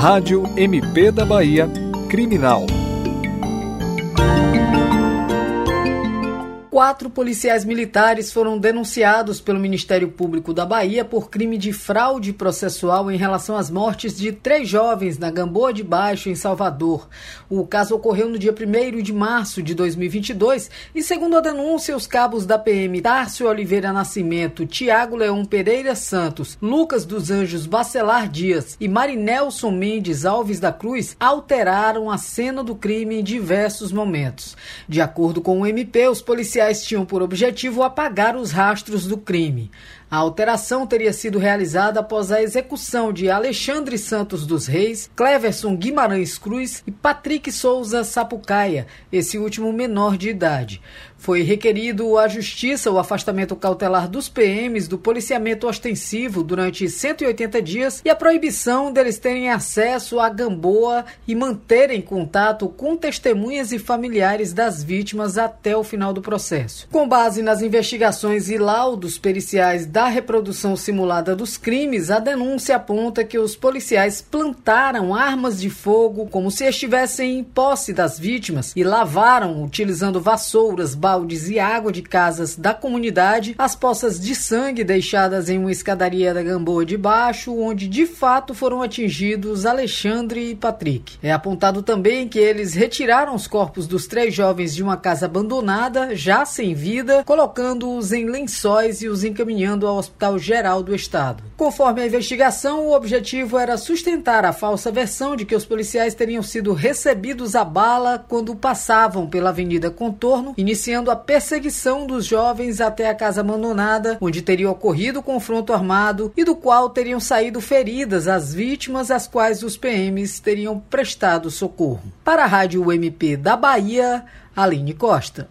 Rádio MP da Bahia Criminal. Quatro policiais militares foram denunciados pelo Ministério Público da Bahia por crime de fraude processual em relação às mortes de três jovens na Gamboa de Baixo, em Salvador. O caso ocorreu no dia 1 de março de 2022 e, segundo a denúncia, os cabos da PM Tárcio Oliveira Nascimento, Tiago Leão Pereira Santos, Lucas dos Anjos Bacelar Dias e Marinelson Mendes Alves da Cruz alteraram a cena do crime em diversos momentos. De acordo com o MP, os policiais policiais tinham por objetivo apagar os rastros do crime. A alteração teria sido realizada após a execução de Alexandre Santos dos Reis, Cleverson Guimarães Cruz e Patrick Souza Sapucaia, esse último menor de idade. Foi requerido à Justiça o afastamento cautelar dos PMs do policiamento ostensivo durante 180 dias e a proibição deles terem acesso à Gamboa e manterem contato com testemunhas e familiares das vítimas até o final do processo. Com base nas investigações e laudos periciais da da reprodução simulada dos crimes, a denúncia aponta que os policiais plantaram armas de fogo como se estivessem em posse das vítimas e lavaram, utilizando vassouras, baldes e água de casas da comunidade, as poças de sangue deixadas em uma escadaria da Gamboa de Baixo, onde de fato foram atingidos Alexandre e Patrick. É apontado também que eles retiraram os corpos dos três jovens de uma casa abandonada, já sem vida, colocando-os em lençóis e os encaminhando ao Hospital Geral do Estado. Conforme a investigação, o objetivo era sustentar a falsa versão de que os policiais teriam sido recebidos a bala quando passavam pela Avenida Contorno, iniciando a perseguição dos jovens até a casa abandonada, onde teria ocorrido o confronto armado e do qual teriam saído feridas as vítimas às quais os PMs teriam prestado socorro. Para a Rádio UMP da Bahia, Aline Costa.